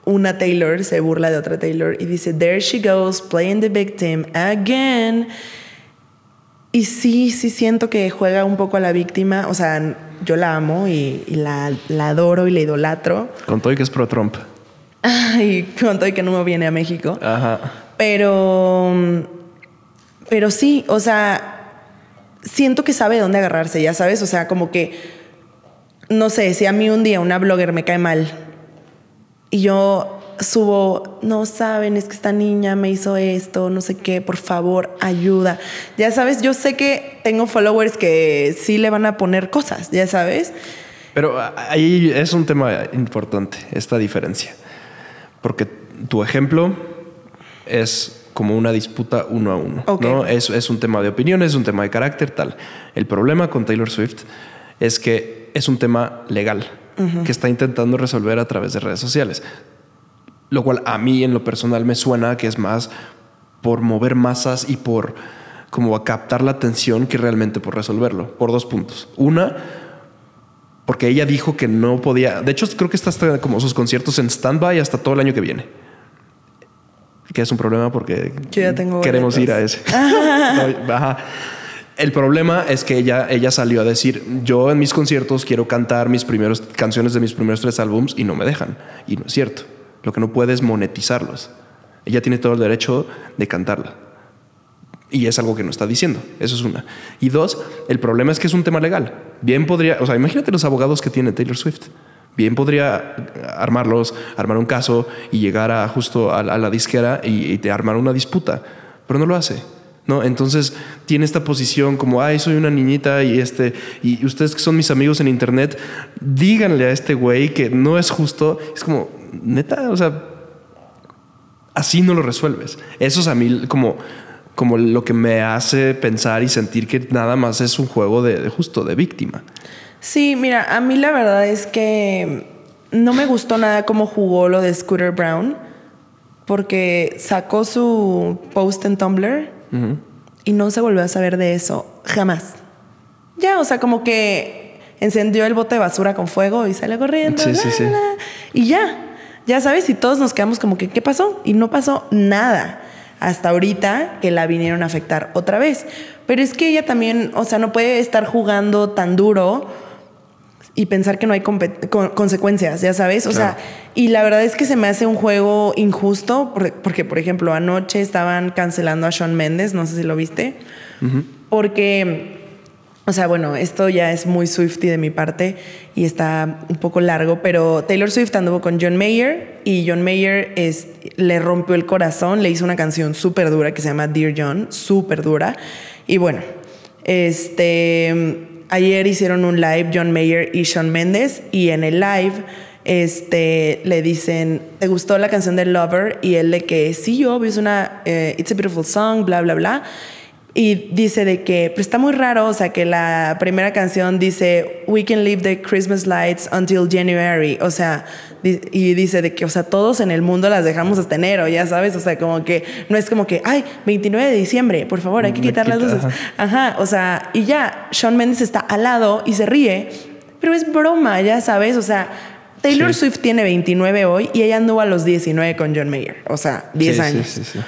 una Taylor se burla de otra Taylor y dice, There she goes, playing the victim again. Y sí, sí siento que juega un poco a la víctima. O sea, yo la amo y, la, adoro y la idolatro. Con todo y que es pro Trump. y con todo y que no me viene a México. Ajá. Pero, pero sí, o sea, siento que sabe dónde agarrarse, ya sabes. O sea, como que no sé, si a mí un día una blogger me cae mal y yo subo, no saben, es que esta niña me hizo esto, no sé qué, por favor, ayuda. Ya sabes, yo sé que tengo followers que sí le van a poner cosas, ya sabes. Pero ahí es un tema importante, esta diferencia. Porque tu ejemplo es como una disputa uno a uno. ¿no? Es, es un tema de opinión, es un tema de carácter, tal. El problema con Taylor Swift es que es un tema legal que está intentando resolver a través de redes sociales. Lo cual a mí en lo personal me suena que es más por mover masas y por como a captar la atención que realmente por resolverlo. Por dos puntos. Una, porque ella dijo que no podía. De hecho, creo que está hasta como sus conciertos en stand-by hasta todo el año que viene. Que es un problema porque queremos ir a ese. Ajá. El problema es que ella, ella salió a decir, yo en mis conciertos quiero cantar mis primeros canciones de mis primeros tres álbums y no me dejan. Y no es cierto. Lo que no puede es monetizarlos. Ella tiene todo el derecho de cantarla. Y es algo que no está diciendo. Eso es una. Y dos, el problema es que es un tema legal. Bien podría, o sea, imagínate los abogados que tiene Taylor Swift. Bien podría armarlos, armar un caso y llegar a justo a, la disquera y, y armar una disputa. Pero no lo hace. ¿No? Entonces tiene esta posición como, ay, soy una niñita y este, y ustedes que son mis amigos en internet, díganle a este güey que no es justo. Es como, neta, o sea, así no lo resuelves. Eso es a mí como, como lo que me hace pensar y sentir que nada más es un juego de, justo, de víctima. Sí, mira, a mí la verdad es que no me gustó nada cómo jugó lo de Scooter Brown, porque sacó su post en Tumblr y no se volvió a saber de eso jamás. Ya, o sea, como que encendió el bote de basura con fuego y salió corriendo. Sí, sí, sí. y ya, ya sabes, y todos nos quedamos como que, ¿qué pasó? Y no pasó nada. Hasta ahorita que la vinieron a afectar otra vez. Pero es que ella también, o sea, no puede estar jugando tan duro y pensar que no hay consecuencias, ya sabes. O sea, y la verdad es que se me hace un juego injusto porque, por ejemplo, anoche estaban cancelando a Sean Mendes, no sé si lo viste, porque, o sea, bueno, esto ya es muy Swifty de mi parte y está un poco largo, pero Taylor Swift anduvo con John Mayer y John Mayer es, le rompió el corazón, le hizo una canción súper dura que se llama Dear John, súper dura. Y bueno, este ayer hicieron un live John Mayer y Sean Mendes y en el live este, le dicen, ¿te gustó la canción de Lover? Y él de que sí, obvio, es una, eh, it's a beautiful song, bla, bla, bla. Y dice de que, pero está muy raro, o sea, que la primera canción dice, We can leave the Christmas lights until January. O sea, y dice de que, o sea, todos en el mundo las dejamos hasta enero, ya sabes. O sea, como que no es como que, ay, 29 de diciembre, por favor, hay que quitar las luces. Ajá. o sea, y ya, Sean Mendes está al lado y se ríe, pero es broma, ya sabes. O sea, Taylor Swift tiene 29 hoy y ella anduvo a los 19 con John Mayer. O sea, 10 años. Sí, sí, sí.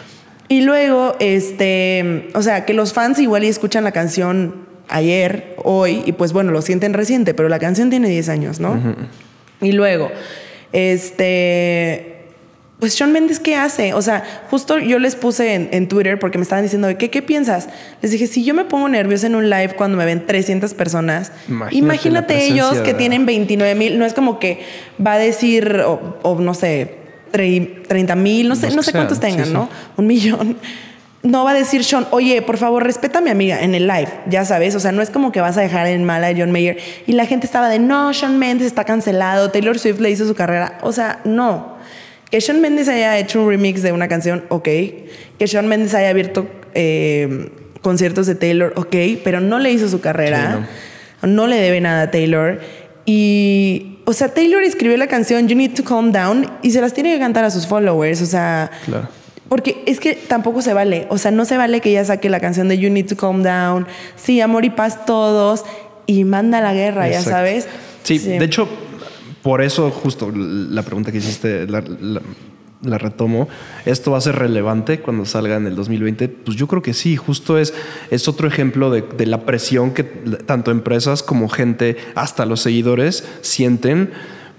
Y luego, este, o sea, que los fans igual y escuchan la canción ayer, hoy, y pues bueno, lo sienten reciente, pero la canción tiene 10 años, ¿no? Y luego, este, pues Sean Mendes, ¿qué hace? O sea, justo yo les puse en, en Twitter porque me estaban diciendo, ¿qué, ¿qué piensas? Les dije, si yo me pongo nerviosa en un live cuando me ven 300 personas, Imagínate imagínate, ellos que tienen 29 mil, no es como que va a decir, o, o no sé, 30 mil, no sé, no sé cuántos tengan, sí. ¿no? Un millón. No va a decir Sean, oye, por favor, respeta a mi amiga en el live, ya sabes. O sea, no es como que vas a dejar en mala a John Mayer. Y la gente estaba de, no, Sean Mendes está cancelado, Taylor Swift le hizo su carrera. O sea, no. Que Sean Mendes haya hecho un remix de una canción, ok. Que Sean Mendes haya abierto eh, conciertos de Taylor, ok. Pero no le hizo su carrera. no. le debe nada a Taylor. Y, o sea, Taylor escribió la canción You Need to Calm Down y se las tiene que cantar a sus followers. O sea, Claro. porque es que tampoco se vale. O sea, no se vale que ella saque la canción de You Need to Calm Down. Sí, amor y paz todos. Y manda la guerra, ya sabes. Sí, de hecho, por eso justo la pregunta que hiciste la, la- la retomo. ¿Esto va a ser relevante cuando salga en el 2020? Pues yo creo que sí, justo es, es otro ejemplo de, de la presión que tanto empresas como gente, hasta los seguidores, sienten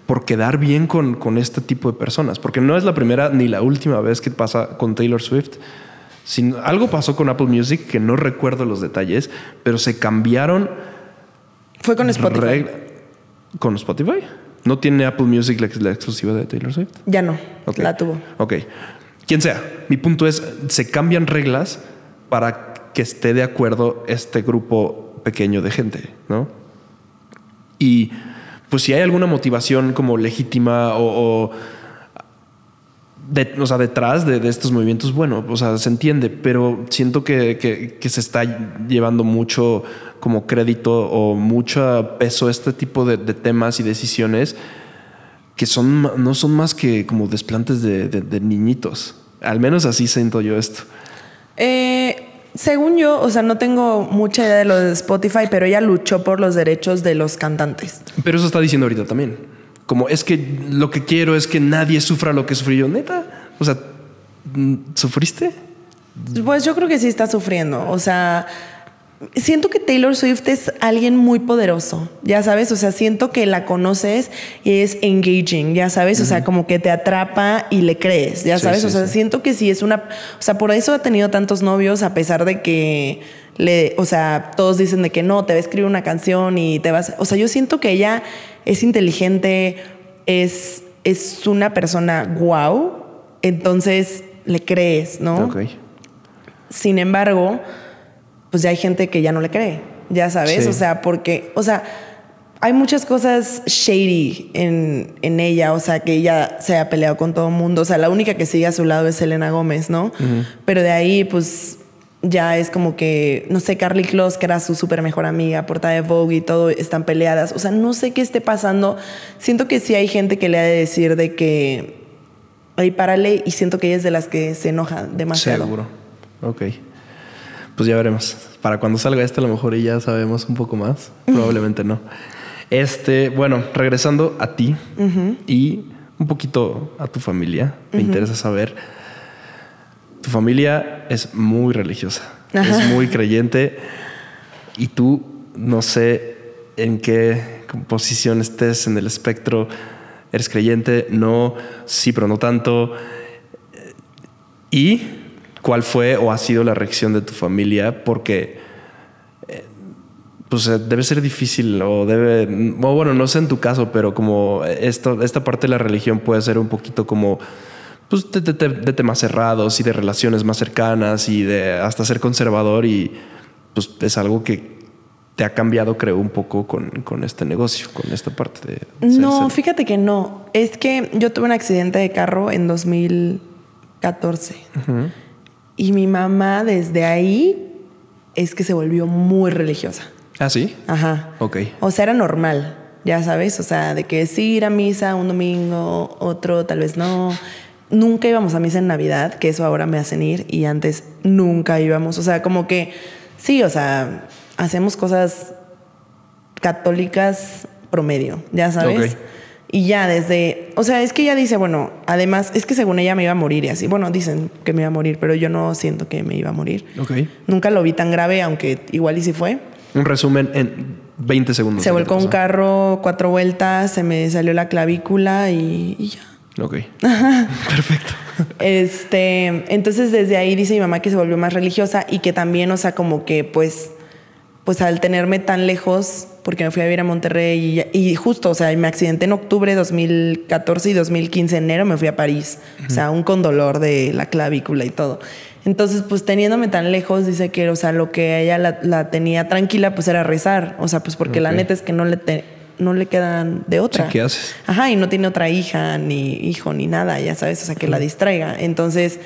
por quedar bien con, con este tipo de personas. Porque no es la primera ni la última vez que pasa con Taylor Swift. Sin- algo pasó con Apple Music que no recuerdo los detalles, pero se cambiaron Fue con Spotify. ¿Con Spotify? ¿No tiene Apple Music la, la exclusiva de Taylor Swift? Ya no, Ok. la tuvo. Ok. Quien sea. Mi punto es, se cambian reglas para que esté de acuerdo este grupo pequeño de gente, ¿no? Y pues si hay alguna motivación como legítima o, o de- o sea, detrás de, de estos movimientos, bueno, o sea, se entiende, pero siento que, que- que se está llevando mucho como crédito o mucho peso este tipo de, de temas y decisiones que son, no son más que como desplantes de, de- de niñitos. Al menos así siento yo esto. Eh, según yo, o sea, no tengo mucha idea de lo de Spotify, pero ella luchó por los derechos de los cantantes. Pero eso está diciendo ahorita también. Como es que lo que quiero es que nadie sufra lo que sufrí yo. Neta. O sea, ¿sufriste? Pues yo creo que sí está sufriendo. O sea, siento que Taylor Swift es alguien muy poderoso, ya sabes. O sea, siento que la conoces y es engaging, ya sabes. O sea, como que te atrapa y le crees, ya Sí, sabes. sí, o sea, sí. siento que sí es una. O sea, por eso ha tenido tantos novios, a pesar de que le. O sea, todos dicen de que no, te va a escribir una canción y te vas. O sea, yo siento que ella es inteligente, es, es una persona guau. Entonces le crees, ¿no? Ok. Sin embargo, pues ya hay gente que ya no le cree, ya sabes, Sí. o sea, porque, o sea, hay muchas cosas shady en, en ella, o sea, que ella se ha peleado con todo el mundo, o sea, la única que sigue a su lado es Selena Gómez, ¿no? Pero de ahí, pues ya es como que, no sé, Carly Close, que era su súper mejor amiga, portada de Vogue y todo, están peleadas, o sea, no sé qué esté pasando, siento que sí hay gente que le ha de decir de que, ahí párale, y siento que ella es de las que se enoja demasiado. Seguro. Ok. Pues ya veremos. Para cuando salga este, a lo mejor ya sabemos un poco más. Probablemente no. Este, bueno, regresando a ti y un poquito a tu familia, me interesa saber. Tu familia es muy religiosa, es muy creyente y tú no sé en qué posición estés en el espectro. ¿Eres creyente? No, sí, pero no tanto. ¿Y cuál fue o ha sido la reacción de tu familia? Porque eh, pues eh, debe ser difícil o debe, bueno, no sé en tu caso, pero como esto, esta parte de la religión puede ser un poquito como pues de, de- de- temas cerrados y de relaciones más cercanas y de hasta ser conservador y pues es algo que te ha cambiado creo un poco con, con este negocio, con esta parte de... ser- No, ser- fíjate que no. Es que yo tuve un accidente de carro en 2014. Y mi mamá desde ahí es que se volvió muy religiosa. Ah, sí. Ajá. Ok. O sea, era normal, ya sabes. O sea, de que sí ir a misa un domingo, otro tal vez no. Nunca íbamos a misa en Navidad, que eso ahora me hacen ir. Y antes nunca íbamos. O sea, como que sí, o sea, hacemos cosas católicas promedio, ya sabes. Y ya desde, o sea, es que ella dice, bueno, además, es que según ella me iba a morir y así. Bueno, dicen que me iba a morir, pero yo no siento que me iba a morir. Ok. Nunca lo vi tan grave, aunque igual y sí fue. Un resumen en 20 segundos. Se volcó un carro cuatro vueltas, se me salió la clavícula y, y ya. Ok. Perfecto. Este, entonces desde ahí dice mi mamá que se volvió más religiosa y que también, o sea, como que pues, pues al tenerme tan lejos, porque me fui a vivir a Monterrey y, y justo, o sea, me accidenté en octubre de 2014 y 2015, enero me fui a París, o sea, aún con dolor de la clavícula y todo. Entonces, pues teniéndome tan lejos, dice que, o sea, lo que ella la, la tenía tranquila, pues era rezar, o sea, pues porque la neta es que no le, te- no le quedan de otra. Sí, ¿qué haces? Ajá, y no tiene otra hija, ni hijo, ni nada, ya sabes, o sea, que la distraiga. Entonces,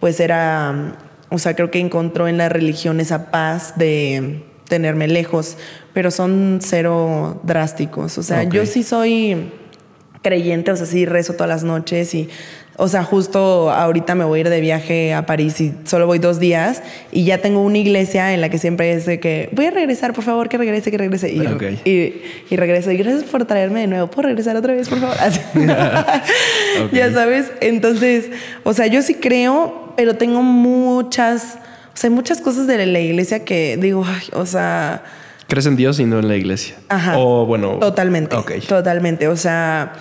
pues era, o sea, creo que encontró en la religión esa paz de tenerme lejos, pero son cero drásticos. O sea, yo sí soy creyente, o sea, sí rezo todas las noches y, o sea, justo ahorita me voy a ir de viaje a París y solo voy dos días y ya tengo una iglesia en la que siempre es de que voy a regresar, por favor, que regrese, que regrese. Y, y, y regreso. Y gracias por traerme de nuevo. ¿Puedo regresar otra vez, por favor? Ya sabes. Entonces, o sea, yo sí creo, pero tengo muchas, o sea, hay muchas cosas de la iglesia que digo, ay, o sea, ¿Crees en Dios y no en la iglesia? Ajá. O bueno. Totalmente. Ok. Totalmente. O sea.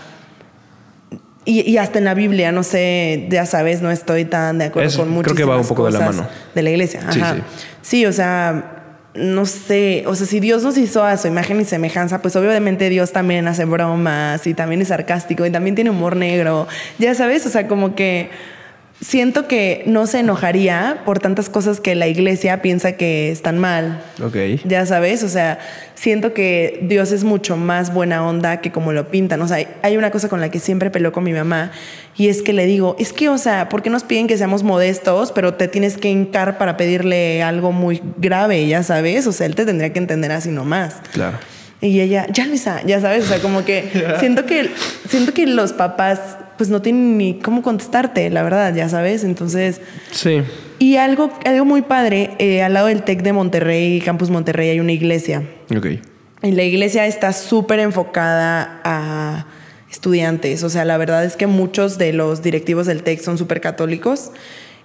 Y, y hasta en la Biblia, no sé, ya sabes, no estoy tan de acuerdo Es- con creo muchas que va un poco de la mano. de la iglesia. Sí, Ajá. sí. Sí, o sea, no sé, o sea, si Dios nos hizo a su imagen y semejanza, pues obviamente Dios también hace bromas y también es sarcástico y también tiene humor negro. Ya sabes, o sea, como que siento que no se enojaría por tantas cosas que la iglesia piensa que están mal. Ok. Ya sabes, o sea, siento que Dios es mucho más buena onda que como lo pintan. O sea, hay una cosa con la que siempre peleo con mi mamá y es que le digo, es que, o sea, ¿por qué nos piden que seamos modestos, pero te tienes que hincar para pedirle algo muy grave, ya sabes? O sea, él te tendría que entender así nomás. Claro. Y ella, ya Luisa, ya sabes, o sea, como que siento que siento que los papás pues no tienen ni cómo contestarte, la verdad, ya sabes. Entonces, Sí. y algo, algo muy padre, eh, al lado del TEC de Monterrey, Campus Monterrey, hay una iglesia. Ok. Y la iglesia está súper enfocada a estudiantes. O sea, la verdad es que muchos de los directivos del TEC son súper católicos.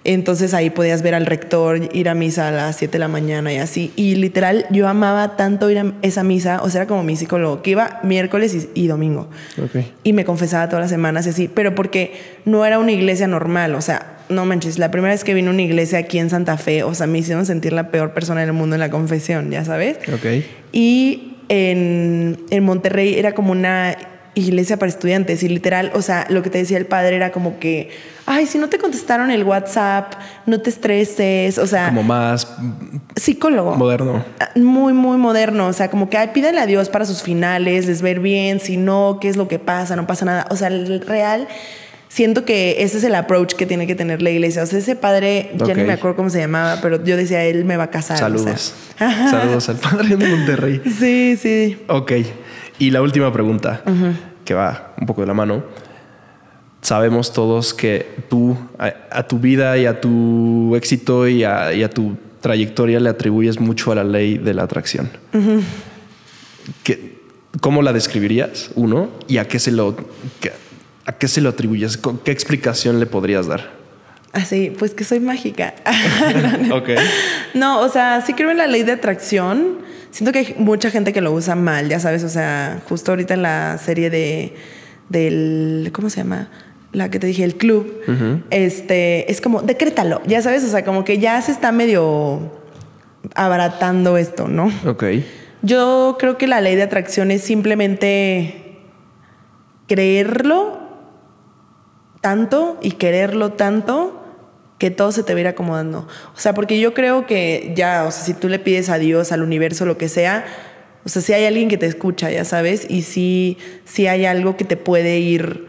Entonces ahí podías ver al rector ir a misa a las 7 de la mañana y así. Y literal, yo amaba tanto ir a esa misa. O sea, era como mi psicólogo, que iba miércoles y, y domingo. Ok. Y me confesaba todas las semanas y así, pero porque no era una iglesia normal, o sea, no manches, la primera vez que vine a una iglesia aquí en Santa Fe, o sea, me hicieron sentir la peor persona del mundo en la confesión, ya sabes. Ok. Y en, en Monterrey era como una iglesia para estudiantes y literal, o sea, lo que te decía el padre era como que, ay, si no te contestaron el WhatsApp, no te estreses, o sea, Como más psicólogo. moderno. Muy, muy moderno. O sea, como que ay, pídale a Dios para sus finales, les ver bien, si no, qué es lo que pasa, no pasa nada. O sea, el real, siento que ese es el approach que tiene que tener la iglesia. O sea, ese padre, ya no me acuerdo cómo se llamaba, pero yo decía, él me va a casar. o sea. Saludos. Saludos al padre de Monterrey. Sí, sí. Ok. Y la última pregunta, que va un poco de la mano. Sabemos todos que tú, a, a tu vida y a tu éxito y a, y a tu trayectoria le atribuyes mucho a la ley de la atracción. ¿Qué- ¿Cómo la describirías, uno? ¿Y a qué se lo, qué- a qué se lo atribuyes? ¿Con ¿Qué explicación le podrías dar? Así, pues que soy mágica. No, o sea, sí creo en la ley de atracción. Siento que hay mucha gente que lo usa mal, ya sabes. O sea, justo ahorita en la serie de del ¿cómo se llama? La que te dije, el club. Este es como decrétalo, ya sabes. O sea, como que ya se está medio abaratando esto, ¿no? Ok. Yo creo que la ley de atracción es simplemente creerlo tanto y quererlo tanto que todo se te va a ir acomodando. O sea, porque yo creo que ya, o sea, si tú le pides a Dios, al universo, lo que sea, o sea, si hay alguien que te escucha, ya sabes, y si, si hay algo que te puede ir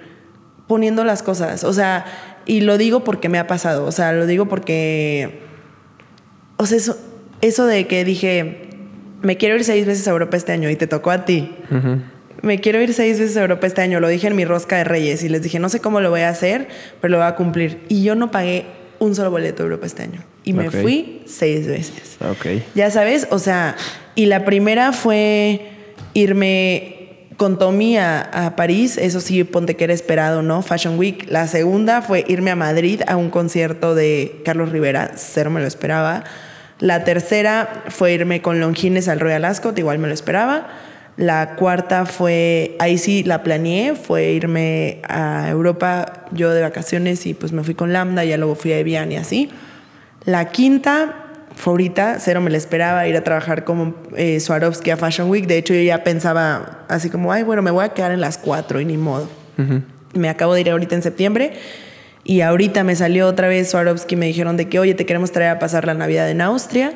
poniendo las cosas. O sea, y lo digo porque me ha pasado, o sea, lo digo porque, o sea, eso, eso de que dije, me quiero ir seis veces a Europa este año y te tocó a ti. Me quiero ir seis veces a Europa este año. Lo dije en mi rosca de Reyes y les dije, no sé cómo lo voy a hacer, pero lo voy a cumplir. Y yo no pagué un solo boleto a Europa este año. Y me fui seis veces. Ok. Ya sabes, o sea, y la primera fue irme con Tommy a, a París, eso sí, ponte que era esperado, ¿no? Fashion Week. La segunda fue irme a Madrid a un concierto de Carlos Rivera, cero me lo esperaba. La tercera fue irme con Longines al Royal Ascot, igual me lo esperaba. La cuarta fue, ahí sí la planeé, fue irme a Europa yo de vacaciones y pues me fui con Lambda, ya luego fui a Evian y así. La quinta fue ahorita, cero me la esperaba, ir a trabajar como eh, Swarovski a Fashion Week. De hecho, yo ya pensaba así como, ay, bueno, me voy a quedar en las cuatro y ni modo. Me acabo de ir ahorita en septiembre y ahorita me salió otra vez Swarovski, me dijeron de que, oye, te queremos traer a pasar la Navidad en Austria.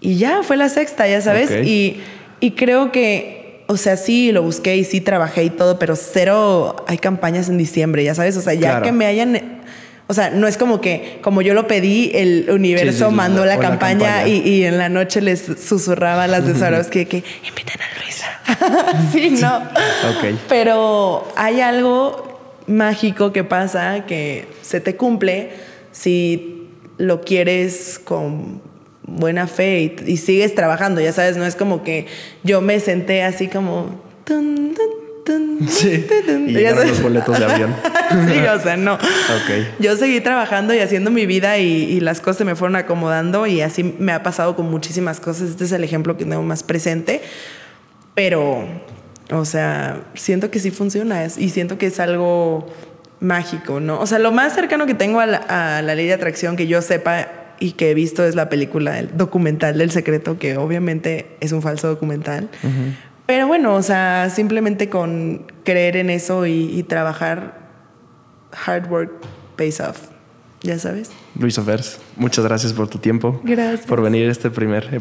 Y ya, fue la sexta, ya sabes. Y, y creo que, o sea, sí, lo busqué y sí trabajé y todo, pero cero hay campañas en diciembre, ya sabes. O sea, ya Claro. que me hayan... O sea, no es como que, como yo lo pedí, el universo Sí, sí, sí, mandó la campaña, campaña. Y, y en la noche les susurraba a las de Swarovski que inviten a Luisa. sí, no. Ok. Pero hay algo mágico que pasa que se te cumple si lo quieres con buena fe y, y sigues trabajando, ya sabes, no es como que yo me senté así como... tun, tun, tun, Sí. Y llegaron los boletos de avión. sí, o sea, no. Ok. Yo seguí trabajando y haciendo mi vida y, y las cosas se me fueron acomodando y así me ha pasado con muchísimas cosas. Este es el ejemplo que tengo más presente. Pero, o sea, siento que sí funciona y siento que es algo mágico, ¿no? O sea, lo más cercano que tengo a la, a la ley de atracción que yo sepa y que he visto es la película, el documental del secreto, que obviamente es un falso documental. Pero bueno, o sea, simplemente con creer en eso y, y trabajar, hard work pays off, ya sabes. Luis Ofers, muchas gracias por tu tiempo. Gracias. Por venir a este primer